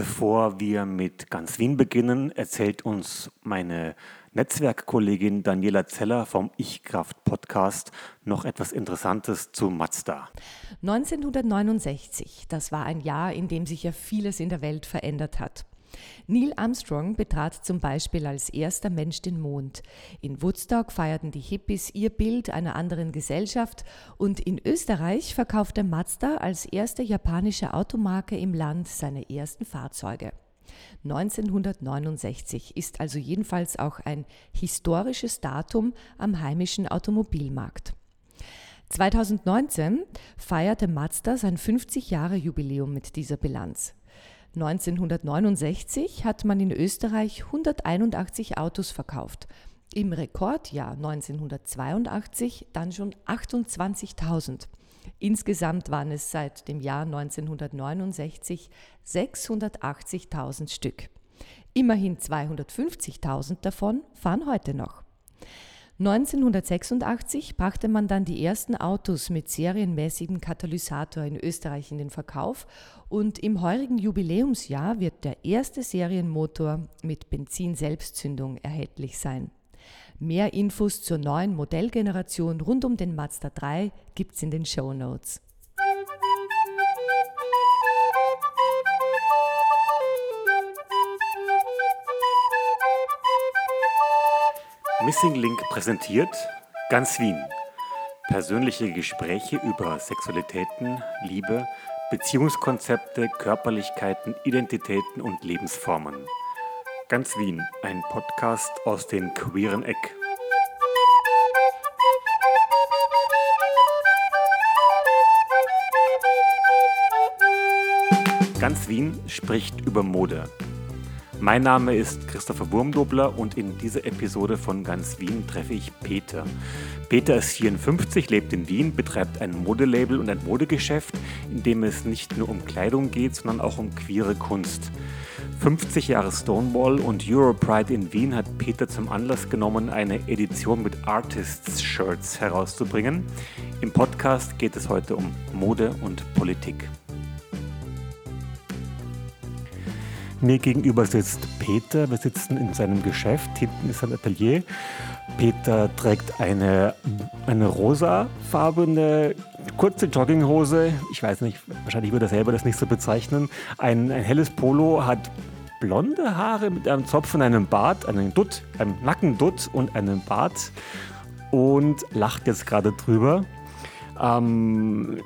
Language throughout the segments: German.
Bevor wir mit ganz Wien beginnen, erzählt uns meine Netzwerkkollegin Daniela Zeller vom Ich-Kraft Podcast noch etwas Interessantes zu Mazda. 1969, das war ein Jahr, in dem sich ja vieles in der Welt verändert hat. Neil Armstrong betrat zum Beispiel als erster Mensch den Mond. In Woodstock feierten die Hippies ihr Bild einer anderen Gesellschaft und in Österreich verkaufte Mazda als erste japanische Automarke im Land seine ersten Fahrzeuge. 1969 ist also jedenfalls auch ein historisches Datum am heimischen Automobilmarkt. 2019 feierte Mazda sein 50 Jahre Jubiläum mit dieser Bilanz. 1969 hat man in Österreich 181 Autos verkauft. Im Rekordjahr 1982 dann schon 28.000. Insgesamt waren es seit dem Jahr 1969 680.000 Stück. Immerhin 250.000 davon fahren heute noch. 1986 brachte man dann die ersten Autos mit serienmäßigem Katalysator in Österreich in den Verkauf und im heurigen Jubiläumsjahr wird der erste Serienmotor mit Benzin-Selbstzündung erhältlich sein. Mehr Infos zur neuen Modellgeneration rund um den Mazda 3 gibt's in den Show Notes. Missing Link präsentiert Ganz Wien. Persönliche Gespräche über Sexualitäten, Liebe, Beziehungskonzepte, Körperlichkeiten, Identitäten und Lebensformen. Ganz Wien, ein Podcast aus dem queeren Eck. Ganz Wien spricht über Mode. Mein Name ist Christopher Wurmdobler und in dieser Episode von Ganz Wien treffe ich Peter. Peter ist 54, lebt in Wien, betreibt ein Modelabel und ein Modegeschäft, in dem es nicht nur um Kleidung geht, sondern auch um queere Kunst. 50 Jahre Stonewall und Europride in Wien hat Peter zum Anlass genommen, eine Edition mit Artists-Shirts herauszubringen. Im Podcast geht es heute um Mode und Politik. Mir gegenüber sitzt Peter. Wir sitzen in seinem Geschäft. Hinten ist sein Atelier. Peter trägt eine, eine rosafarbene kurze Jogginghose. Ich weiß nicht, wahrscheinlich würde er selber das nicht so bezeichnen. Ein, ein helles Polo hat blonde Haare mit einem Zopf und einem Bart, einem Dutt, einem Nackendutt und einem Bart und lacht jetzt gerade drüber. Ähm,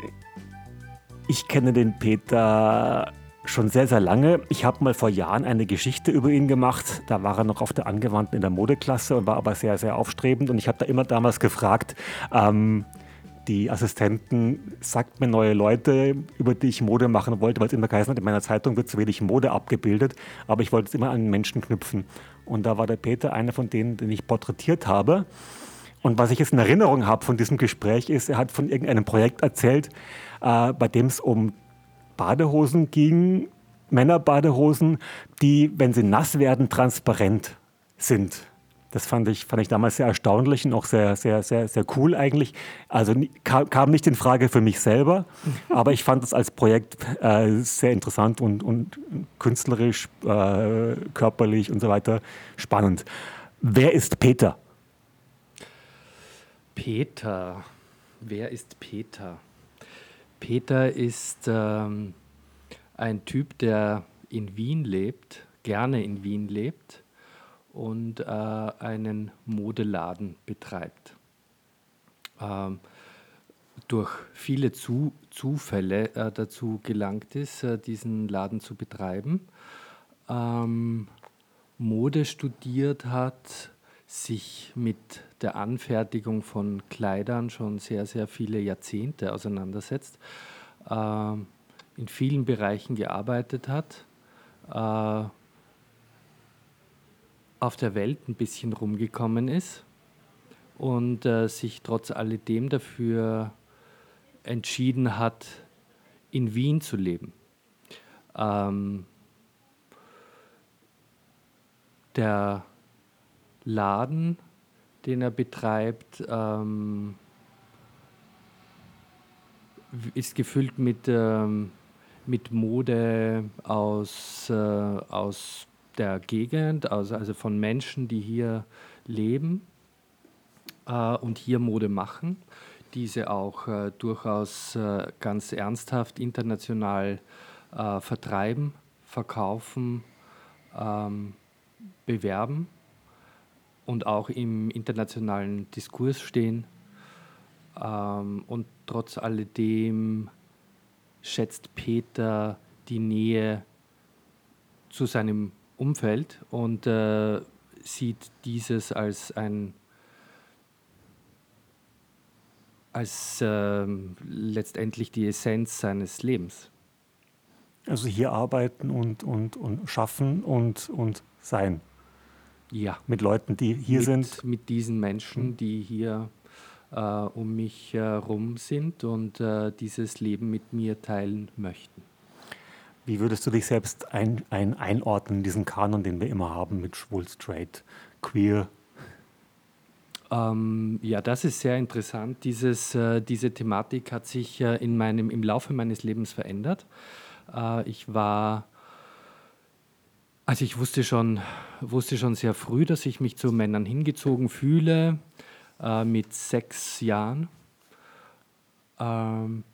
ich kenne den Peter schon sehr, sehr lange. Ich habe mal vor Jahren eine Geschichte über ihn gemacht. Da war er noch auf der Angewandten in der Modeklasse und war aber sehr, sehr aufstrebend. Und ich habe da immer damals gefragt, ähm, die Assistenten, sagt mir neue Leute, über die ich Mode machen wollte, weil es immer geheißen hat, in meiner Zeitung wird zu wenig Mode abgebildet. Aber ich wollte es immer an Menschen knüpfen. Und da war der Peter einer von denen, den ich porträtiert habe. Und was ich jetzt in Erinnerung habe von diesem Gespräch ist, er hat von irgendeinem Projekt erzählt, äh, bei dem es um Badehosen ging, Männerbadehosen, die, wenn sie nass werden, transparent sind. Das fand ich, fand ich damals sehr erstaunlich und auch sehr, sehr, sehr, sehr cool eigentlich. Also kam, kam nicht in Frage für mich selber, aber ich fand es als Projekt äh, sehr interessant und, und künstlerisch, äh, körperlich und so weiter spannend. Wer ist Peter? Peter. Wer ist Peter? Peter ist ähm, ein Typ, der in Wien lebt, gerne in Wien lebt und äh, einen Modeladen betreibt. Ähm, durch viele Zu Zufälle äh, dazu gelangt ist, äh, diesen Laden zu betreiben. Ähm, Mode studiert hat, sich mit der Anfertigung von Kleidern schon sehr, sehr viele Jahrzehnte auseinandersetzt, äh, in vielen Bereichen gearbeitet hat, äh, auf der Welt ein bisschen rumgekommen ist und äh, sich trotz alledem dafür entschieden hat, in Wien zu leben. Ähm, der Laden, den er betreibt, ähm, ist gefüllt mit ähm, mit Mode aus, äh, aus der Gegend, also, also von Menschen, die hier leben äh, und hier Mode machen, diese auch äh, durchaus äh, ganz ernsthaft international äh, vertreiben, verkaufen, ähm, bewerben und auch im internationalen Diskurs stehen. Ähm, und trotz alledem schätzt Peter die Nähe zu seinem Umfeld und äh, sieht dieses als ein als äh, letztendlich die Essenz seines Lebens. Also hier arbeiten und, und, und schaffen und, und sein. Ja. Mit Leuten, die hier mit, sind. Mit diesen Menschen, die hier äh, um mich herum sind und äh, dieses Leben mit mir teilen möchten. Wie würdest du dich selbst ein, ein, einordnen in diesen Kanon, den wir immer haben mit schwul, straight, queer? Ähm, ja, das ist sehr interessant. Dieses, äh, diese Thematik hat sich äh, in meinem, im Laufe meines Lebens verändert. Äh, ich war also ich wusste schon, wusste schon sehr früh, dass ich mich zu Männern hingezogen fühle, äh, mit sechs Jahren. Ähm,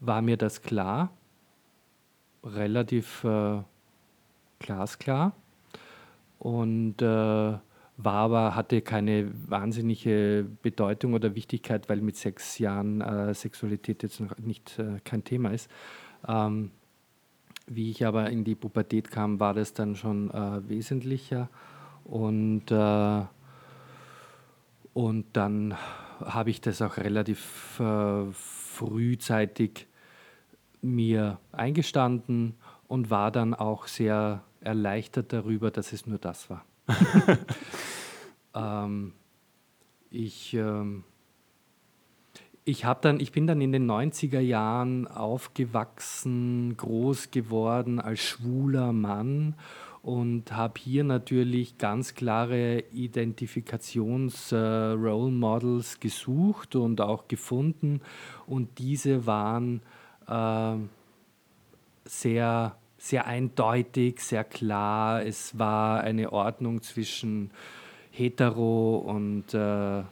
war mir das klar, relativ äh, glasklar und äh, war aber, hatte keine wahnsinnige Bedeutung oder Wichtigkeit, weil mit sechs Jahren äh, Sexualität jetzt noch nicht äh, kein Thema ist. Ähm, wie ich aber in die Pubertät kam, war das dann schon äh, wesentlicher. Und, äh, und dann habe ich das auch relativ äh, frühzeitig mir eingestanden und war dann auch sehr erleichtert darüber, dass es nur das war. ähm, ich ähm, ich, dann, ich bin dann in den 90er Jahren aufgewachsen, groß geworden als schwuler Mann und habe hier natürlich ganz klare Identifikations-Role äh, Models gesucht und auch gefunden. Und diese waren äh, sehr, sehr eindeutig, sehr klar. Es war eine Ordnung zwischen hetero und äh,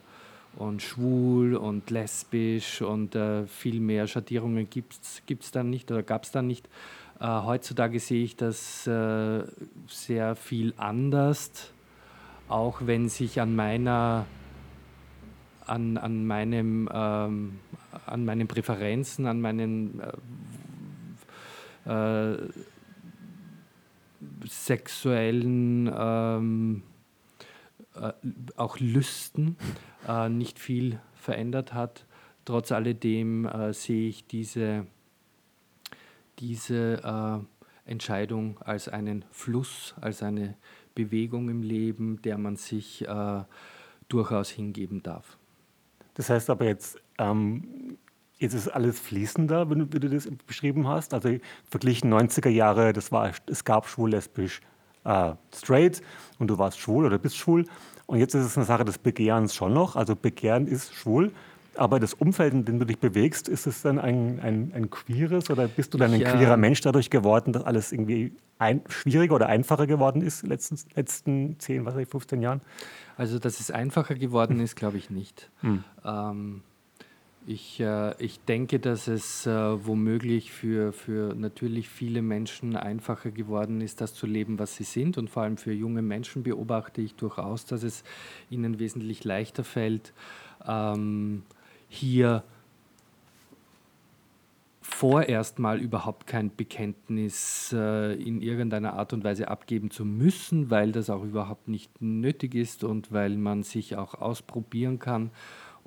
und schwul und lesbisch und äh, viel mehr Schattierungen gibt es dann nicht oder gab es dann nicht. Äh, heutzutage sehe ich das äh, sehr viel anders, auch wenn sich an meiner an, an, meinem, ähm, an meinen Präferenzen, an meinen äh, äh, sexuellen ähm, äh, auch Lüsten äh, nicht viel verändert hat. Trotz alledem äh, sehe ich diese, diese äh, Entscheidung als einen Fluss, als eine Bewegung im Leben, der man sich äh, durchaus hingeben darf. Das heißt aber jetzt, ähm, jetzt ist alles fließender, wenn du, wie du das beschrieben hast. Also verglichen 90er Jahre, das war, es gab schwul, lesbisch, äh, straight und du warst schwul oder bist schwul. Und jetzt ist es eine Sache des Begehrens schon noch. Also Begehren ist schwul. Aber das Umfeld, in dem du dich bewegst, ist es dann ein, ein, ein queeres oder bist du dann ein ja. queerer Mensch dadurch geworden, dass alles irgendwie ein, schwieriger oder einfacher geworden ist in den letzten, letzten 10, was weiß ich, 15 Jahren? Also, dass es einfacher geworden ist, glaube ich nicht. Hm. Ähm, ich, äh, ich denke, dass es äh, womöglich für, für natürlich viele Menschen einfacher geworden ist, das zu leben, was sie sind. Und vor allem für junge Menschen beobachte ich durchaus, dass es ihnen wesentlich leichter fällt, ähm, hier vorerst mal überhaupt kein Bekenntnis äh, in irgendeiner Art und Weise abgeben zu müssen, weil das auch überhaupt nicht nötig ist und weil man sich auch ausprobieren kann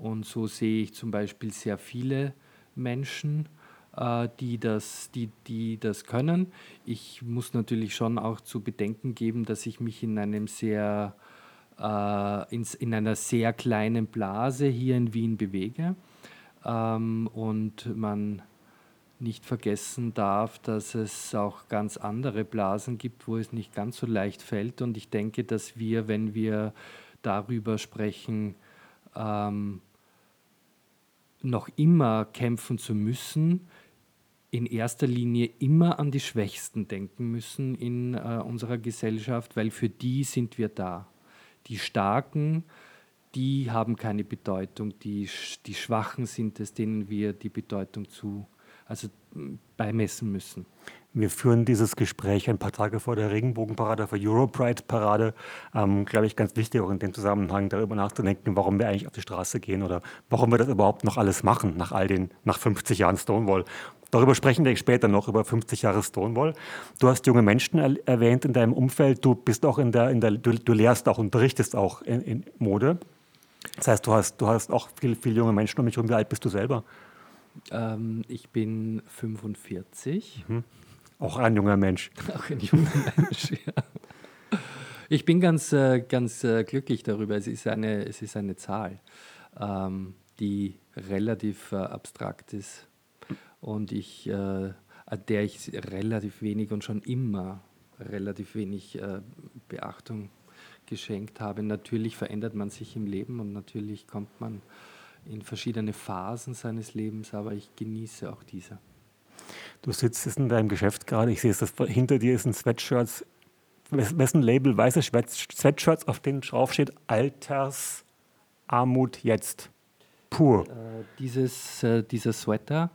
und so sehe ich zum Beispiel sehr viele Menschen, äh, die, das, die, die das können. Ich muss natürlich schon auch zu bedenken geben, dass ich mich in einem sehr äh, in, in einer sehr kleinen Blase hier in Wien bewege. Ähm, und man nicht vergessen darf, dass es auch ganz andere Blasen gibt, wo es nicht ganz so leicht fällt. Und ich denke, dass wir, wenn wir darüber sprechen, ähm, noch immer kämpfen zu müssen, in erster Linie immer an die Schwächsten denken müssen in äh, unserer Gesellschaft, weil für die sind wir da. Die Starken, die haben keine Bedeutung, die, die Schwachen sind es, denen wir die Bedeutung zu, also beimessen müssen. Wir führen dieses Gespräch ein paar Tage vor der Regenbogenparade, vor Europride-Parade. Ähm, Glaube ich, ganz wichtig auch in dem Zusammenhang darüber nachzudenken, warum wir eigentlich auf die Straße gehen oder warum wir das überhaupt noch alles machen nach all den, nach 50 Jahren Stonewall. Darüber sprechen wir später noch, über 50 Jahre Stonewall. Du hast junge Menschen er erwähnt in deinem Umfeld. Du bist auch in der, in der du, du lehrst auch, unterrichtest auch in, in, Mode. Das heißt, du hast, du hast auch viele viel junge Menschen um mich herum. Wie alt bist du selber? Ähm, ich bin 45. Mhm. Auch ein junger Mensch. Auch ein junger Mensch, ja. Ich bin ganz, äh, ganz äh, glücklich darüber. Es ist eine, es ist eine Zahl, ähm, die relativ äh, abstrakt ist und ich, äh, der ich relativ wenig und schon immer relativ wenig äh, Beachtung geschenkt habe. Natürlich verändert man sich im Leben und natürlich kommt man in verschiedene Phasen seines Lebens, aber ich genieße auch diese. Du sitzt in deinem Geschäft gerade, ich sehe es, das, hinter dir ist ein Sweatshirt, wessen Label weiße Sweatshirts, auf denen drauf steht Altersarmut jetzt. Pur. Äh, dieses, äh, dieser Sweater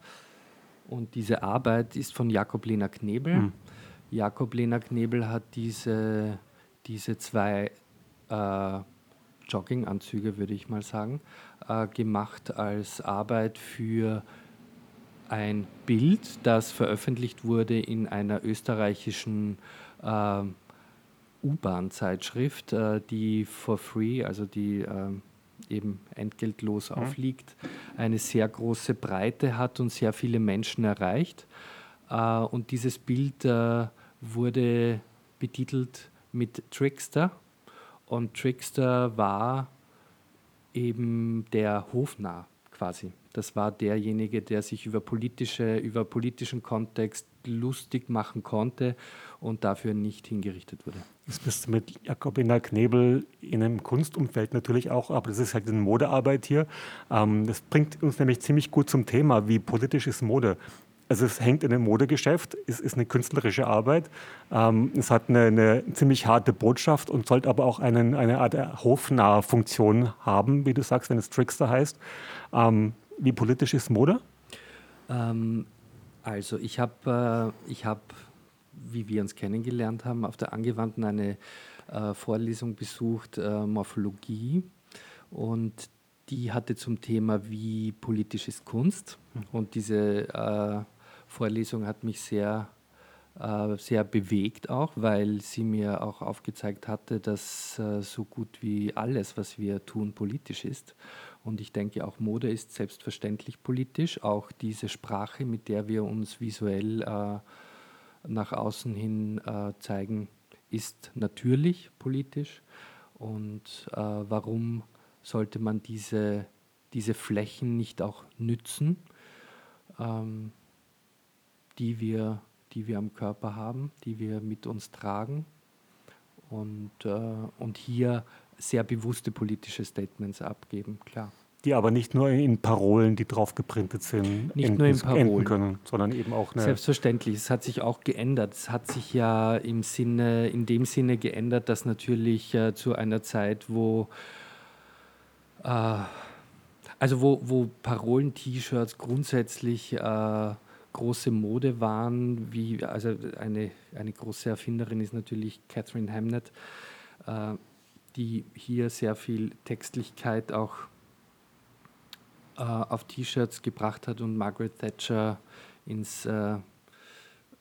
und diese Arbeit ist von Jakob Lena Knebel. Mhm. Jakob Lena Knebel hat diese, diese zwei äh, Jogginganzüge, würde ich mal sagen, äh, gemacht als Arbeit für ein Bild, das veröffentlicht wurde in einer österreichischen äh, U-Bahn-Zeitschrift, äh, die for free, also die ähm, eben entgeltlos mhm. aufliegt, eine sehr große Breite hat und sehr viele Menschen erreicht. Äh, und dieses Bild äh, wurde betitelt mit Trickster. Und Trickster war eben der Hofnarr quasi. Das war derjenige, der sich über, politische, über politischen Kontext lustig machen konnte und dafür nicht hingerichtet wurde. Das bist du mit Jakobina Knebel in einem Kunstumfeld natürlich auch, aber das ist halt eine Modearbeit hier. Ähm, das bringt uns nämlich ziemlich gut zum Thema, wie politisch ist Mode. Also es hängt in einem Modegeschäft, es ist eine künstlerische Arbeit, ähm, es hat eine, eine, ziemlich harte Botschaft und sollte aber auch einen, eine Art hofnahe Funktion haben, wie du sagst, wenn es Trickster heißt. Ähm, wie politisch ist Mode? Ähm, also ich habe, äh, hab, wie wir uns kennengelernt haben, auf der Angewandten eine äh, Vorlesung besucht, äh, Morphologie. Und die hatte zum Thema, wie politisch ist Kunst. Mhm. Und diese äh, Vorlesung hat mich sehr, äh, sehr bewegt auch, weil sie mir auch aufgezeigt hatte, dass äh, so gut wie alles, was wir tun, politisch ist. Und ich denke, auch Mode ist selbstverständlich politisch. Auch diese Sprache, mit der wir uns visuell äh, nach außen hin zeigen, ist natürlich politisch. Und warum sollte man diese, diese Flächen nicht auch nützen, ähm, die, wir, die wir am Körper haben, die wir mit uns tragen? Und, äh, und hier sehr bewusste politische Statements abgeben, klar. Die aber nicht nur in Parolen, die drauf geprintet sind, nicht enden, nur in Parolen können, sondern eben auch eine Selbstverständlich, es hat sich auch geändert. Es hat sich ja im Sinne, in dem Sinne geändert, dass natürlich äh, zu einer Zeit, wo äh, also wo, wo Parolen-T-Shirts grundsätzlich äh, große Mode waren, wie also eine, eine große Erfinderin ist natürlich Catherine Hamnett, äh, die hier sehr viel Textlichkeit auch äh, auf T-Shirts gebracht hat und Margaret Thatcher ins, äh, äh,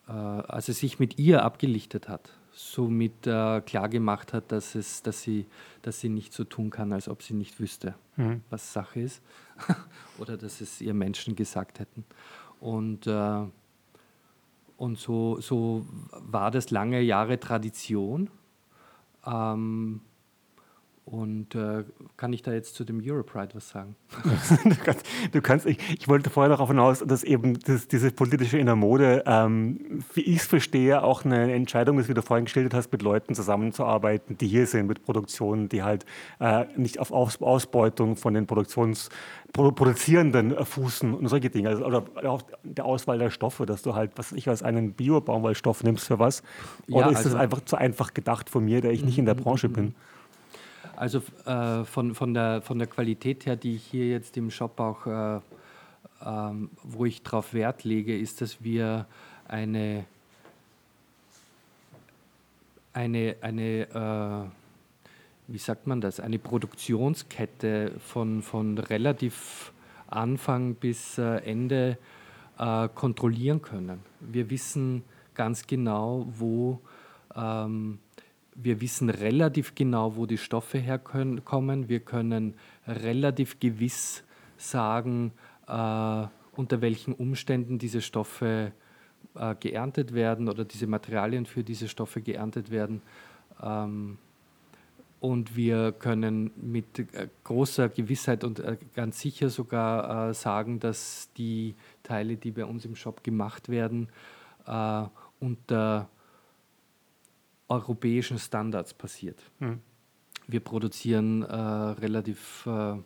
also sich mit ihr abgelichtet hat, somit äh, klar gemacht hat, dass, es, dass, sie, dass sie nicht so tun kann, als ob sie nicht wüsste, mhm. was Sache ist, oder dass es ihr Menschen gesagt hätten. Und, äh, und so, so war das lange Jahre Tradition. Ähm, Und äh, kann ich da jetzt zu dem Europride was sagen? du kannst, du kannst ich, ich, wollte vorher darauf hinaus, dass eben das, diese politische in der Mode, ähm, wie ich es verstehe, auch eine Entscheidung ist, wie du vorhin gestellt hast, mit Leuten zusammenzuarbeiten, die hier sind, mit Produktionen, die halt äh, nicht auf Aus Ausbeutung von den Produktions Produzierenden fußen und solche Dinge. Also, oder auch der Auswahl der Stoffe, dass du halt, was ich als einen Bio-Baumwollstoff nimmst für was. Oder ja, ist also, das einfach zu einfach gedacht von mir, der ich nicht in der Branche bin? Also äh, von, von, der, von der Qualität her, die ich hier jetzt im Shop auch, äh, ähm, wo ich darauf Wert lege, ist, dass wir eine, eine, eine äh, wie sagt man das, eine Produktionskette von, von relativ Anfang bis äh, Ende äh, kontrollieren können. Wir wissen ganz genau, wo ähm, wir wissen relativ genau, wo die Stoffe herkommen. Wir können relativ gewiss sagen, äh, unter welchen Umständen diese Stoffe äh, geerntet werden oder diese Materialien für diese Stoffe geerntet werden. Ähm, und wir können mit äh, großer Gewissheit und äh, ganz sicher sogar äh, sagen, dass die Teile, die bei uns im Shop gemacht werden, unter europäischen Standards passiert. Mhm. Wir produzieren äh, relativ äh,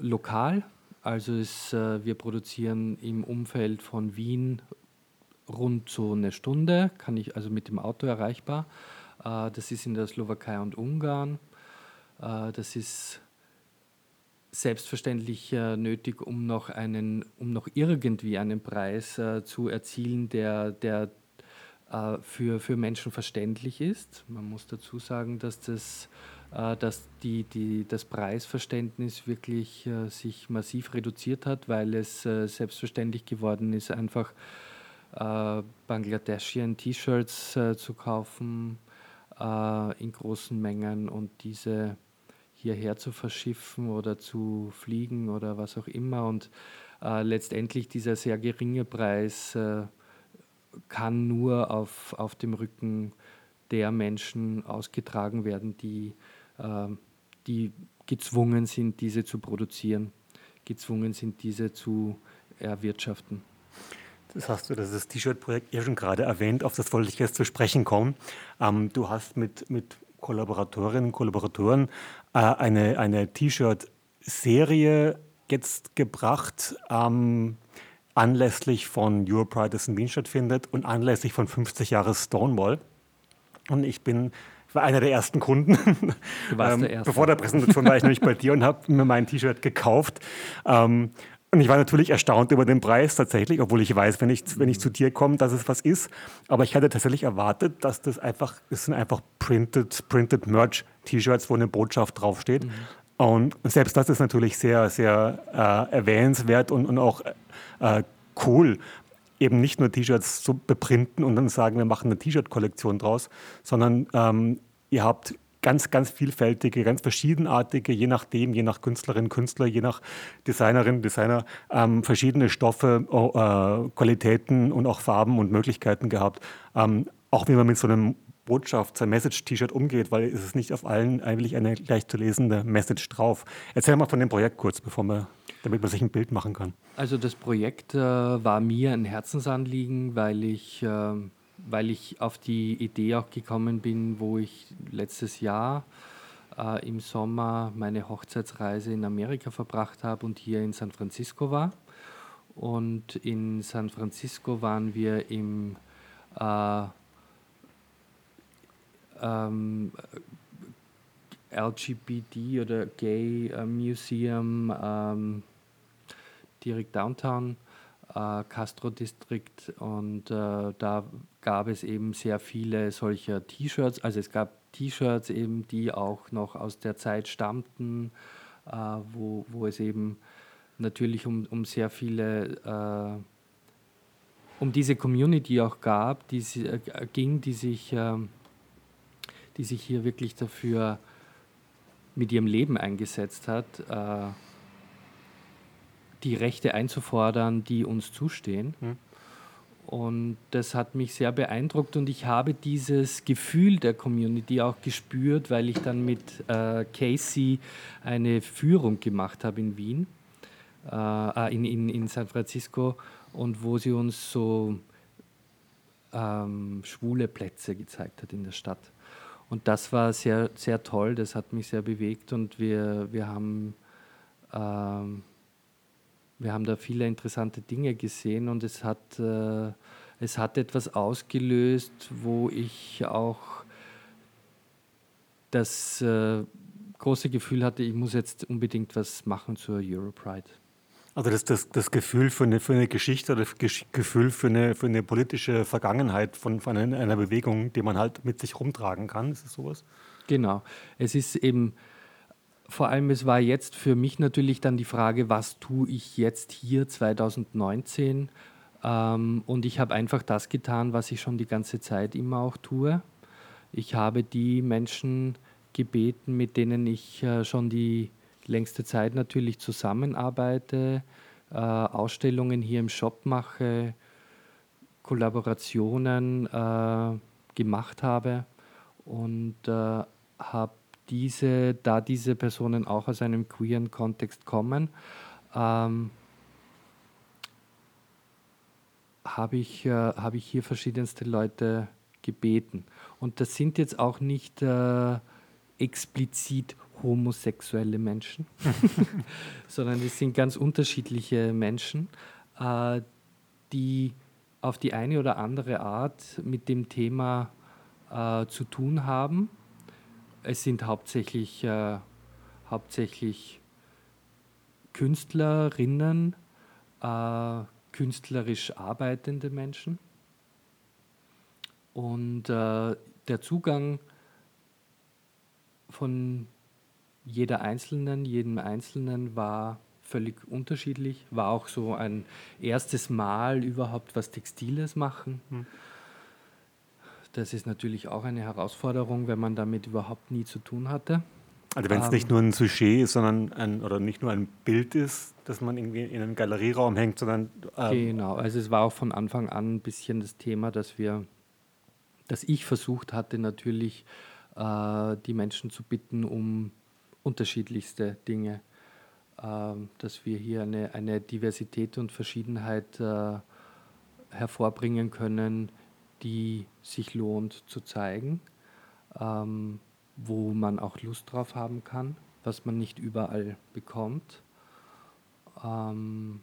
lokal, also ist, äh, wir produzieren im Umfeld von Wien rund so eine Stunde, kann ich also mit dem Auto erreichbar. Äh, das ist in der Slowakei und Ungarn. Äh, das ist selbstverständlich äh, nötig, um noch einen, um noch irgendwie einen Preis zu erzielen, der, der äh, für, für Menschen verständlich ist. Man muss dazu sagen, dass, das, äh, dass die, die, das Preisverständnis wirklich äh, sich massiv reduziert hat, weil es selbstverständlich geworden ist, einfach Bangladeschien T-Shirts zu kaufen in großen Mengen und diese hierher zu verschiffen oder zu fliegen oder was auch immer. Und letztendlich dieser sehr geringe Preis kann nur auf, auf dem Rücken der Menschen ausgetragen werden, die, äh, die gezwungen sind, diese zu produzieren, gezwungen sind, diese zu erwirtschaften. Das hast du, das T-Shirt-Projekt ja schon gerade erwähnt, auf das wollte ich jetzt zu sprechen kommen. Ähm, du hast mit, mit Kollaboratorinnen und Kollaboratoren äh, eine, eine T-Shirt-Serie jetzt gebracht. Ähm, anlässlich von Europride, das in Wien stattfindet, und anlässlich von 50 Jahre Stonewall. Und ich bin war einer der ersten Kunden. Du warst ähm, der Erste. Bevor der Präsentation war ich nämlich bei dir und habe mir mein T-Shirt gekauft. Ähm, und ich war natürlich erstaunt über den Preis tatsächlich, obwohl ich weiß, wenn ich, wenn ich zu dir komme, dass es was ist. Aber ich hatte tatsächlich erwartet, dass das einfach, das sind einfach printed, printed Merch-T-Shirts, wo eine Botschaft draufsteht. Mhm. Und selbst das ist natürlich sehr, sehr äh, erwähnenswert und, und auch äh, cool, eben nicht nur T-Shirts zu beprinten und dann sagen, wir machen eine T-Shirt-Kollektion draus, sondern ähm, ihr habt ganz, ganz vielfältige, ganz verschiedenartige, je nachdem, je nach Künstlerin, Künstler, je nach Designerin, Designer, ähm, verschiedene Stoffe, äh, Qualitäten und auch Farben und Möglichkeiten gehabt. Ähm, auch wie man mit so einem Botschaft, sein Message-T-Shirt umgeht, weil es ist nicht auf allen eigentlich eine gleich zu lesende Message drauf. Erzähl mal von dem Projekt kurz, bevor wir, damit man sich ein Bild machen kann. Also das Projekt äh, war mir ein Herzensanliegen, weil ich, äh, weil ich auf die Idee auch gekommen bin, wo ich letztes Jahr äh, im Sommer meine Hochzeitsreise in Amerika verbracht habe und hier in San Francisco war. Und in San Francisco waren wir im äh, ähm, LGBT oder Gay äh, Museum ähm, direkt downtown, äh, Castro District und äh, da gab es eben sehr viele solcher T-Shirts, also es gab T-Shirts eben, die auch noch aus der Zeit stammten, äh, wo, wo es eben natürlich um, um sehr viele äh, um diese Community auch gab, die äh, ging, die sich ähm, die sich hier wirklich dafür mit ihrem Leben eingesetzt hat, äh, die Rechte einzufordern, die uns zustehen. Mhm. Und das hat mich sehr beeindruckt und ich habe dieses Gefühl der Community auch gespürt, weil ich dann mit äh, Casey eine Führung gemacht habe in Wien, äh, äh in, in, in San Francisco und wo sie uns so ähm, schwule Plätze gezeigt hat in der Stadt. Und das war sehr, sehr toll, das hat mich sehr bewegt und wir, wir haben ähm, wir haben da viele interessante Dinge gesehen und es hat, äh, es hat etwas ausgelöst, wo ich auch das äh, große Gefühl hatte, ich muss jetzt unbedingt was machen zur Europride. Also das, das, das Gefühl für eine, für eine Geschichte oder das Gefühl für eine, für eine politische Vergangenheit von, von einer Bewegung, die man halt mit sich rumtragen kann, ist es sowas? Genau. Es ist eben vor allem, es war jetzt für mich natürlich dann die Frage, was tue ich jetzt hier 2019? Ähm, und ich habe einfach das getan, was ich schon die ganze Zeit immer auch tue. Ich habe die Menschen gebeten, mit denen ich äh, schon die längste Zeit natürlich zusammenarbeite, äh, Ausstellungen hier im Shop mache, Kollaborationen äh, gemacht habe und äh, habe diese, da diese Personen auch aus einem queeren Kontext kommen, ähm, habe ich, äh, hab ich hier verschiedenste Leute gebeten. Und das sind jetzt auch nicht äh, explizit homosexuelle Menschen, sondern es sind ganz unterschiedliche Menschen, äh, die auf die eine oder andere Art mit dem Thema äh, zu tun haben es sind hauptsächlich, äh, hauptsächlich Künstlerinnen, äh, künstlerisch arbeitende Menschen. Und äh, der Zugang von jeder Einzelnen, jedem Einzelnen war völlig unterschiedlich. War auch so ein erstes Mal überhaupt was Textiles machen. Hm. Das ist natürlich auch eine Herausforderung, wenn man damit überhaupt nie zu tun hatte. Also wenn es ähm, nicht nur ein Sujet ist, sondern ein, oder nicht nur ein Bild ist, das man irgendwie in einen Galerieraum hängt, sondern ähm genau. Also es war auch von Anfang an ein bisschen das Thema, dass wir, dass ich versucht hatte, natürlich äh, die Menschen zu bitten um unterschiedlichste Dinge, äh, dass wir hier eine, eine Diversität und Verschiedenheit äh, hervorbringen können die sich lohnt zu zeigen, ähm, wo man auch Lust drauf haben kann, was man nicht überall bekommt. Ähm,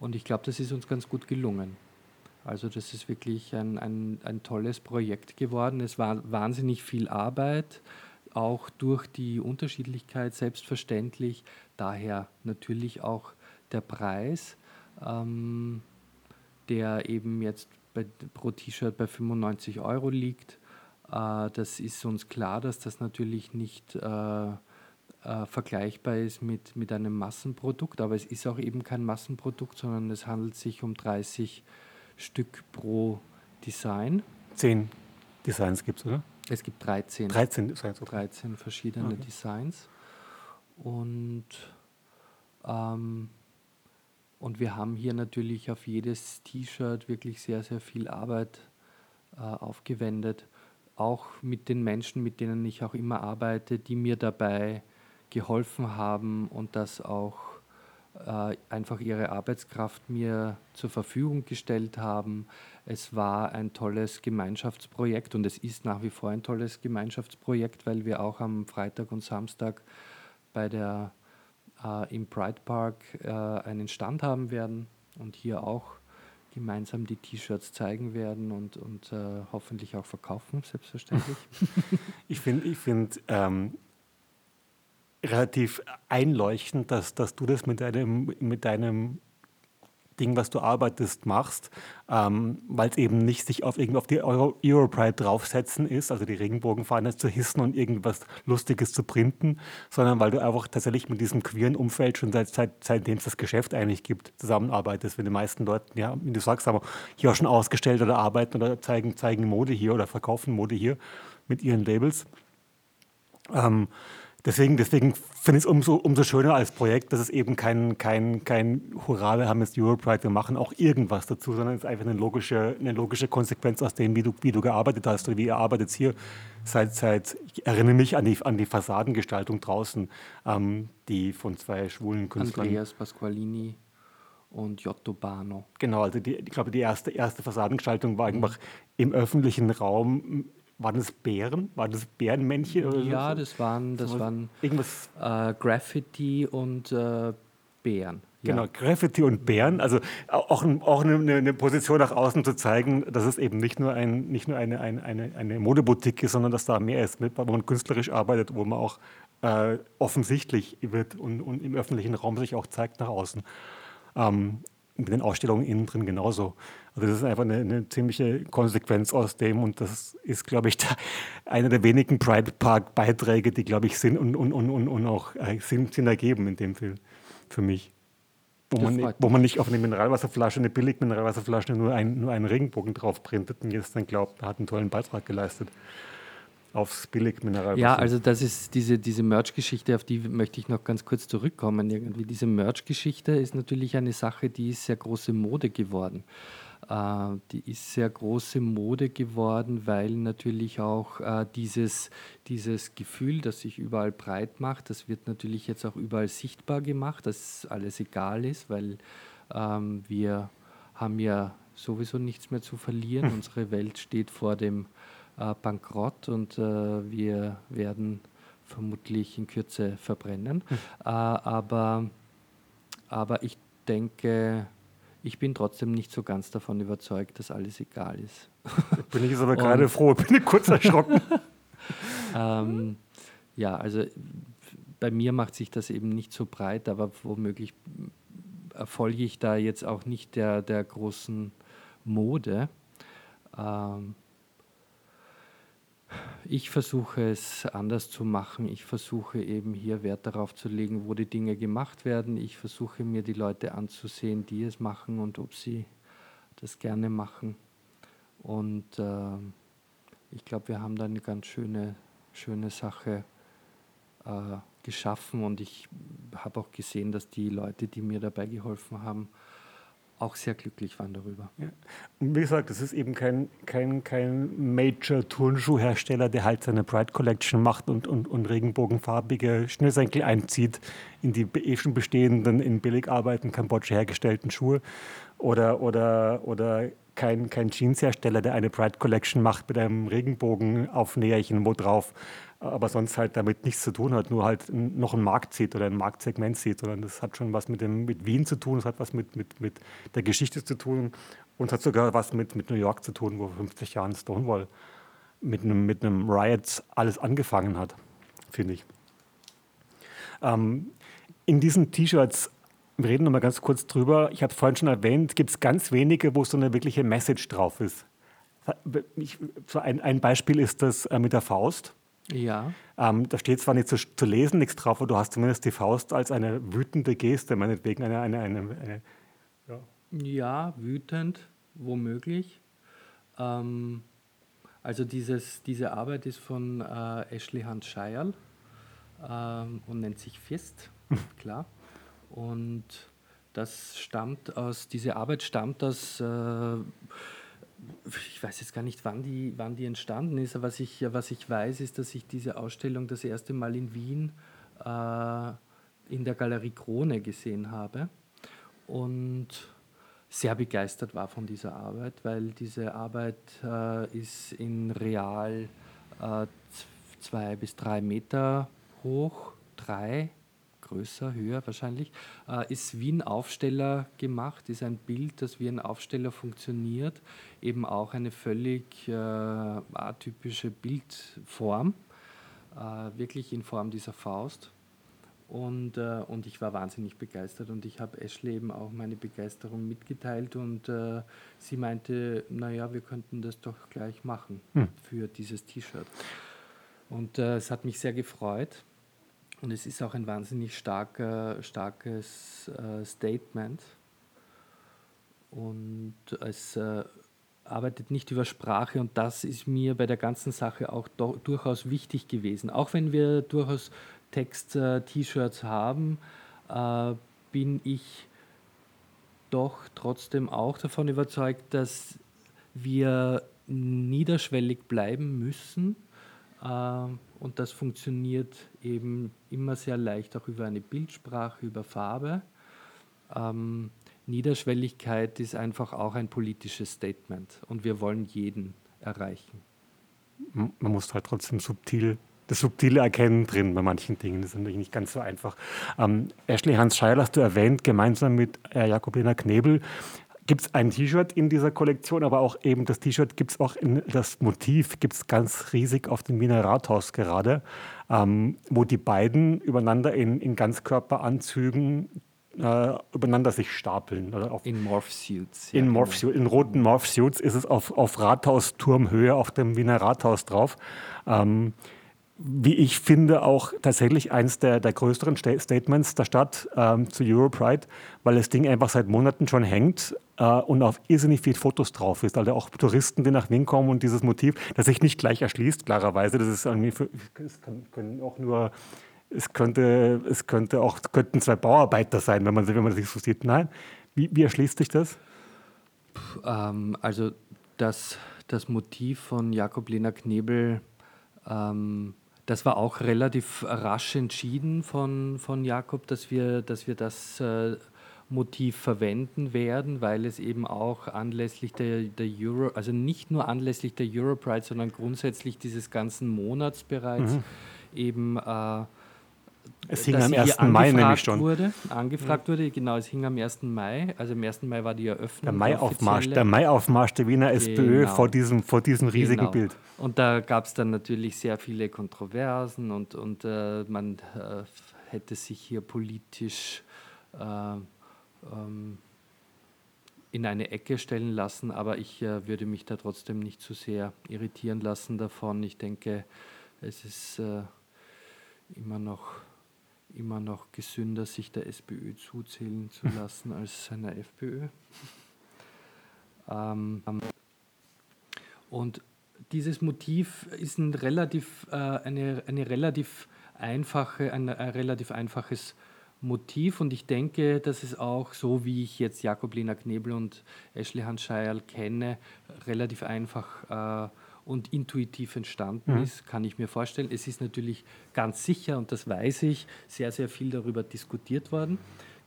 und ich glaube, das ist uns ganz gut gelungen. Also das ist wirklich ein, ein, ein tolles Projekt geworden. Es war wahnsinnig viel Arbeit, auch durch die Unterschiedlichkeit selbstverständlich. Daher natürlich auch der Preis, ähm, der eben jetzt bei, pro T-Shirt bei 95 Euro liegt. Äh, das ist uns klar, dass das natürlich nicht äh, äh, vergleichbar ist mit, mit einem Massenprodukt, aber es ist auch eben kein Massenprodukt, sondern es handelt sich um 30 Stück pro Design. Zehn Designs gibt es, oder? Es gibt 13. 13 Designs. Okay. 13 verschiedene okay. Designs. Und ähm, und wir haben hier natürlich auf jedes T-Shirt wirklich sehr, sehr viel Arbeit äh, aufgewendet. Auch mit den Menschen, mit denen ich auch immer arbeite, die mir dabei geholfen haben und das auch einfach ihre Arbeitskraft mir zur Verfügung gestellt haben. Es war ein tolles Gemeinschaftsprojekt und es ist nach wie vor ein tolles Gemeinschaftsprojekt, weil wir auch am Freitag und Samstag bei der äh, im Pride Park äh, einen Stand haben werden und hier auch gemeinsam die T-Shirts zeigen werden und, und äh, hoffentlich auch verkaufen, selbstverständlich. ich finde ich find, ähm, relativ einleuchtend, dass, dass du das mit deinem, mit deinem Ding, was du arbeitest, machst, ähm, weil es eben nicht sich auf irgendwie auf die Euro Europride draufsetzen ist, also die Regenbogenfahne zu hissen und irgendwas Lustiges zu printen, sondern weil du einfach tatsächlich mit diesem queeren Umfeld schon seit, seit seitdem es das Geschäft eigentlich gibt, zusammenarbeitest. Wenn die meisten Leute, ja, wie du sagst, haben hier auch schon ausgestellt oder arbeiten oder zeigen, zeigen Mode hier oder verkaufen Mode hier mit ihren Labels. Ähm, Deswegen, deswegen finde ich es umso, umso schöner als Projekt, dass es eben kein, kein, kein Hurra, wir haben jetzt Europride, wir machen auch irgendwas dazu, sondern es ist einfach eine logische, eine logische Konsequenz aus dem, wie du, wie du gearbeitet hast oder wie ihr arbeitet hier seit, seit ich erinnere mich an die, an die Fassadengestaltung draußen, ähm, die von zwei schwulen Künstlern. Andreas Pasqualini und Giotto Bano. Genau, also die, ich glaube, die erste, erste Fassadengestaltung war einfach im öffentlichen Raum waren das Bären? Waren das Bärenmännchen? Oder ja, so? das waren, das waren irgendwas. Äh, Graffiti und äh, Bären. Genau, ja. Graffiti und Bären. Also auch, auch eine, eine, Position nach außen zu zeigen, dass es eben nicht nur, ein, nicht nur eine, eine, eine, eine Modeboutique ist, sondern dass da mehr ist, wo man künstlerisch arbeitet, wo man auch äh, offensichtlich wird und, und, im öffentlichen Raum sich auch zeigt nach außen. Ähm, mit den Ausstellungen innen drin genauso. Also das ist einfach eine, eine, ziemliche Konsequenz aus dem und das ist, glaube ich, da, einer der wenigen Pride Park Beiträge, die, glaube ich, Sinn und, und, und, und auch äh, Sinn, Sinn ergeben in dem Film für mich. Wo man, wo man, nicht auf eine Mineralwasserflasche, eine billige Mineralwasserflasche nur, ein, nur einen Regenbogen drauf printet und jetzt dann glaubt, er hat einen tollen Beitrag geleistet aufs Billigmineralwasser. Ja, also das ist diese, diese Merch-Geschichte, auf die möchte ich noch ganz kurz zurückkommen. Irgendwie diese Merch-Geschichte ist natürlich eine Sache, die ist sehr große Mode geworden. Äh, die ist sehr große Mode geworden, weil natürlich auch äh, dieses, dieses Gefühl, das sich überall breit macht, das wird natürlich jetzt auch überall sichtbar gemacht, dass alles egal ist, weil ähm, wir haben ja sowieso nichts mehr zu verlieren. Unsere Welt steht vor dem äh, bankrott und äh, wir werden vermutlich in Kürze verbrennen. Hm. Äh, aber, aber ich denke, ich bin trotzdem nicht so ganz davon überzeugt, dass alles egal ist. Bin ich jetzt aber gerade froh, bin kurz erschrocken. ähm, ja, also bei mir macht sich das eben nicht so breit, aber womöglich erfolge ich da jetzt auch nicht der, der großen Mode. Ähm, ich versuche es anders zu machen. Ich versuche eben hier Wert darauf zu legen, wo die Dinge gemacht werden. Ich versuche mir die Leute anzusehen, die es machen und ob sie das gerne machen. Und äh, ich glaube, wir haben da eine ganz schöne, schöne Sache äh, geschaffen. Und ich habe auch gesehen, dass die Leute, die mir dabei geholfen haben, auch sehr glücklich waren darüber. Ja. Und wie gesagt, das ist eben kein, kein, kein Major-Turnschuhhersteller, der halt seine Pride Collection macht und, und, und regenbogenfarbige Schnürsenkel einzieht in die eh schon bestehenden, in Billigarbeiten Kambodscha hergestellten Schuhe. Oder, oder, oder kein, kein Jeans-Hersteller, der eine Pride Collection macht mit einem Regenbogenaufnäherchen, wo drauf aber sonst halt damit nichts zu tun hat, nur halt noch einen Markt sieht oder ein Marktsegment sieht, sondern das hat schon was mit, dem, mit Wien zu tun, es hat was mit, mit, mit der Geschichte zu tun und es hat sogar was mit, mit New York zu tun, wo vor 50 Jahren Stonewall mit einem, mit einem Riot alles angefangen hat, finde ich. Ähm, in diesen T-Shirts reden noch mal ganz kurz drüber. Ich habe es vorhin schon erwähnt, gibt es ganz wenige, wo so eine wirkliche Message drauf ist. Ich, so ein, ein, Beispiel ist das äh, mit der Faust. Ja. Ähm, da steht zwar nicht zu, zu, lesen, nichts drauf, aber du hast zumindest die Faust als eine wütende Geste, meinetwegen eine. eine, eine, eine ja. ja. wütend, womöglich. Ähm, also dieses, diese Arbeit ist von äh, Ashley Hunt Scheierl ähm, und nennt sich Fist, klar. Und das stammt aus, diese Arbeit stammt aus äh, ich weiß jetzt gar nicht, wann die, wann die entstanden ist, aber was ich, was ich weiß, ist, dass ich diese Ausstellung das erste Mal in Wien äh, in der Galerie Krone gesehen habe und sehr begeistert war von dieser Arbeit, weil diese Arbeit äh, ist in real äh, zwei bis drei Meter hoch, drei größer, höher wahrscheinlich, äh, ist wie ein Aufsteller gemacht, ist ein Bild, das wie ein Aufsteller funktioniert, eben auch eine völlig äh, atypische Bildform, äh, wirklich in Form dieser Faust. Und, und ich war wahnsinnig begeistert und ich habe Ashley eben auch meine Begeisterung mitgeteilt und äh, sie meinte, naja, wir könnten das doch gleich machen hm. für dieses T-Shirt. Und äh, es hat mich sehr gefreut. Und es ist auch ein wahnsinnig starker, starkes äh, Statement. Und es äh, arbeitet nicht über Sprache und das ist mir bei der ganzen Sache auch durchaus wichtig gewesen. Auch wenn wir durchaus Text-T-Shirts haben, äh, bin ich doch trotzdem auch davon überzeugt, dass wir niederschwellig bleiben müssen. Äh, und das funktioniert eben immer sehr leicht auch über eine Bildsprache, über Farbe. Ähm, Niederschwelligkeit ist einfach auch ein politisches Statement und wir wollen jeden erreichen. Man muss halt trotzdem subtil das subtile Erkennen drin bei manchen Dingen. Das ist natürlich nicht ganz so einfach. Ähm, Ashley Hans Scheil hast du erwähnt, gemeinsam mit äh, Jakobina Knebel. Gibt es ein T-Shirt in dieser Kollektion, aber auch eben das T-Shirt gibt es auch in das Motiv, gibt es ganz riesig auf dem Wiener Rathaus gerade, ähm, wo die beiden übereinander in, in Ganzkörperanzügen äh, übereinander sich stapeln. Oder auf, in Morph-Suits. Ja, in, Morph genau. in roten Morph-Suits ist es auf, auf Rathausturmhöhe auf dem Wiener Rathaus drauf. Ähm, wie ich finde, auch tatsächlich eines der, der größeren Statements der Stadt ähm, zu Europride, weil das Ding einfach seit Monaten schon hängt äh, und auf irrsinnig viele Fotos drauf ist. Also auch Touristen, die nach Wien kommen und dieses Motiv, das sich nicht gleich erschließt, klarerweise. Das ist irgendwie, für, es können auch nur, es könnte, es könnte auch, könnten zwei Bauarbeiter sein, wenn man, wenn man sich so sieht. Nein, wie, wie erschließt sich das? Ähm, also das, das Motiv von Jakob Lena Knebel ähm, das war auch relativ rasch entschieden von, von Jakob, dass wir, dass wir das äh, Motiv verwenden werden, weil es eben auch anlässlich der, der Euro, also nicht nur anlässlich der Europride, sondern grundsätzlich dieses ganzen Monats bereits mhm. eben äh, es hing am 1. Mai nämlich schon. Wurde, angefragt wurde, genau, es hing am 1. Mai. Also am 1. Mai war die Eröffnung. Der Maiaufmarsch, der Maiaufmarsch der Wiener SPÖ genau. vor, diesem, vor diesem riesigen genau. Bild. Und da gab es dann natürlich sehr viele Kontroversen und, und äh, man äh, hätte sich hier politisch äh, ähm, in eine Ecke stellen lassen, aber ich äh, würde mich da trotzdem nicht zu sehr irritieren lassen davon. Ich denke, es ist äh, immer noch immer noch gesünder, sich der SPÖ zuzählen zu lassen als seiner FPÖ. ähm, und dieses Motiv ist ein relativ, äh, eine, eine relativ einfache, ein, ein, relativ einfaches Motiv und ich denke, dass es auch so, wie ich jetzt Jakob Lena Knebel und Ashley Hans Scheierl kenne, relativ einfach äh, und intuitiv entstanden mhm. ist, kann ich mir vorstellen. Es ist natürlich ganz sicher, und das weiß ich, sehr, sehr viel darüber diskutiert worden.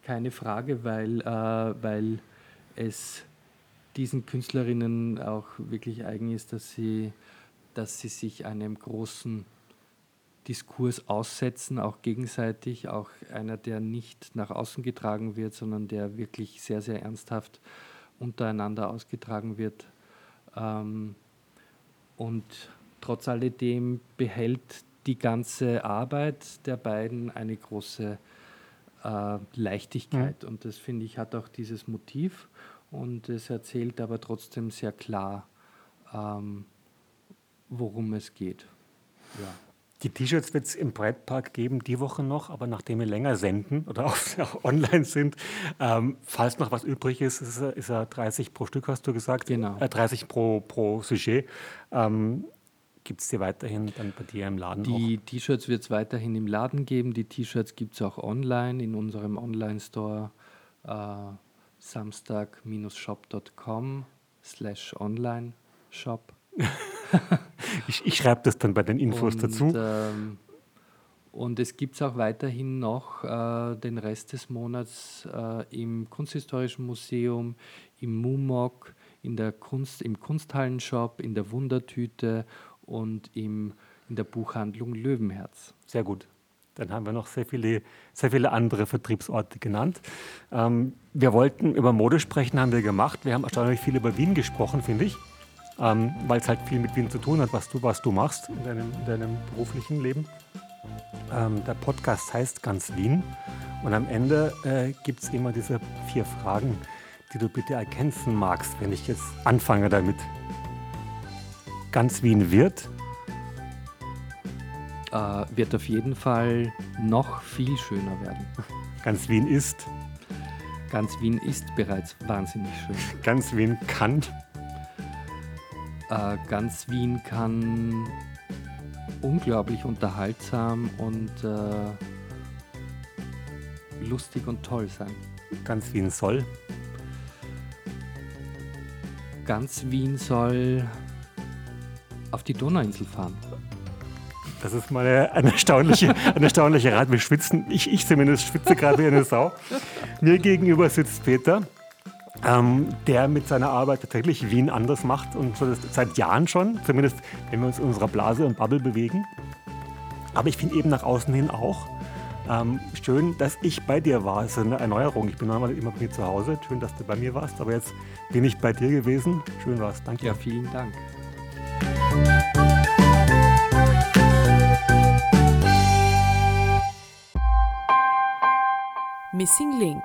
Keine Frage, weil, äh, weil es diesen Künstlerinnen auch wirklich eigen ist, dass sie, dass sie sich einem großen Diskurs aussetzen, auch gegenseitig, auch einer, der nicht nach außen getragen wird, sondern der wirklich sehr, sehr ernsthaft untereinander ausgetragen wird. Ähm, und trotz alledem behält die ganze Arbeit der beiden eine große äh, Leichtigkeit. Mhm. Und das finde ich hat auch dieses Motiv. Und es erzählt aber trotzdem sehr klar, ähm, worum es geht. Ja. Die T-Shirts wird es im Breitpark geben, die Woche noch, aber nachdem wir länger senden oder auch, auch online sind, ähm, falls noch was übrig ist, ist er, ist er 30 pro Stück, hast du gesagt? Genau. Äh, 30 pro, pro Sujet. Ähm, Gibt es die weiterhin dann bei dir im Laden? Die T-Shirts wird es weiterhin im Laden geben. Die T-Shirts gibt es auch online in unserem Online-Store äh, samstag-shop.com slash online shop. ich, ich schreibe das dann bei den Infos und, dazu. Ähm, und es gibt es auch weiterhin noch äh, den Rest des Monats äh, im Kunsthistorischen Museum, im MUMOC, in der Kunst, im Kunsthallenshop, in der Wundertüte und im, in der Buchhandlung Löwenherz. Sehr gut. Dann haben wir noch sehr viele, sehr viele andere Vertriebsorte genannt. Ähm, wir wollten über Mode sprechen, haben wir gemacht. Wir haben erstaunlich viel über Wien gesprochen, finde ich ähm, weil es halt viel mit Wien zu tun hat, was du, was du machst in deinem, in deinem beruflichen Leben. Ähm, der Podcast heißt Ganz Wien und am Ende äh, gibt es immer diese vier Fragen, die du bitte ergänzen magst, wenn ich jetzt anfange damit. Ganz Wien wird? Äh, wird auf jeden Fall noch viel schöner werden. Ganz Wien ist? Ganz Wien ist bereits wahnsinnig schön. Ganz Wien kann? Äh, ganz Wien kann unglaublich unterhaltsam und äh, lustig und toll sein. Ganz Wien soll. Ganz Wien soll auf die Donauinsel fahren. Das ist mal eine, erstaunliche, eine erstaunliche Rat. Wir schwitzen, ich, ich zumindest schwitze gerade wie eine Sau. Mir gegenüber sitzt Peter, ähm, der mit seiner Arbeit tatsächlich Wien anders macht und so seit Jahren schon, zumindest wenn wir uns in unserer Blase und Bubble bewegen. Aber ich finde eben nach außen hin auch ähm, schön, dass ich bei dir war. Es ist eine Erneuerung. Ich bin normalerweise immer bei mir zu Hause. Schön, dass du bei mir warst. Aber jetzt bin ich bei dir gewesen. Schön war's. Danke. Ja, vielen Dank. Missing Link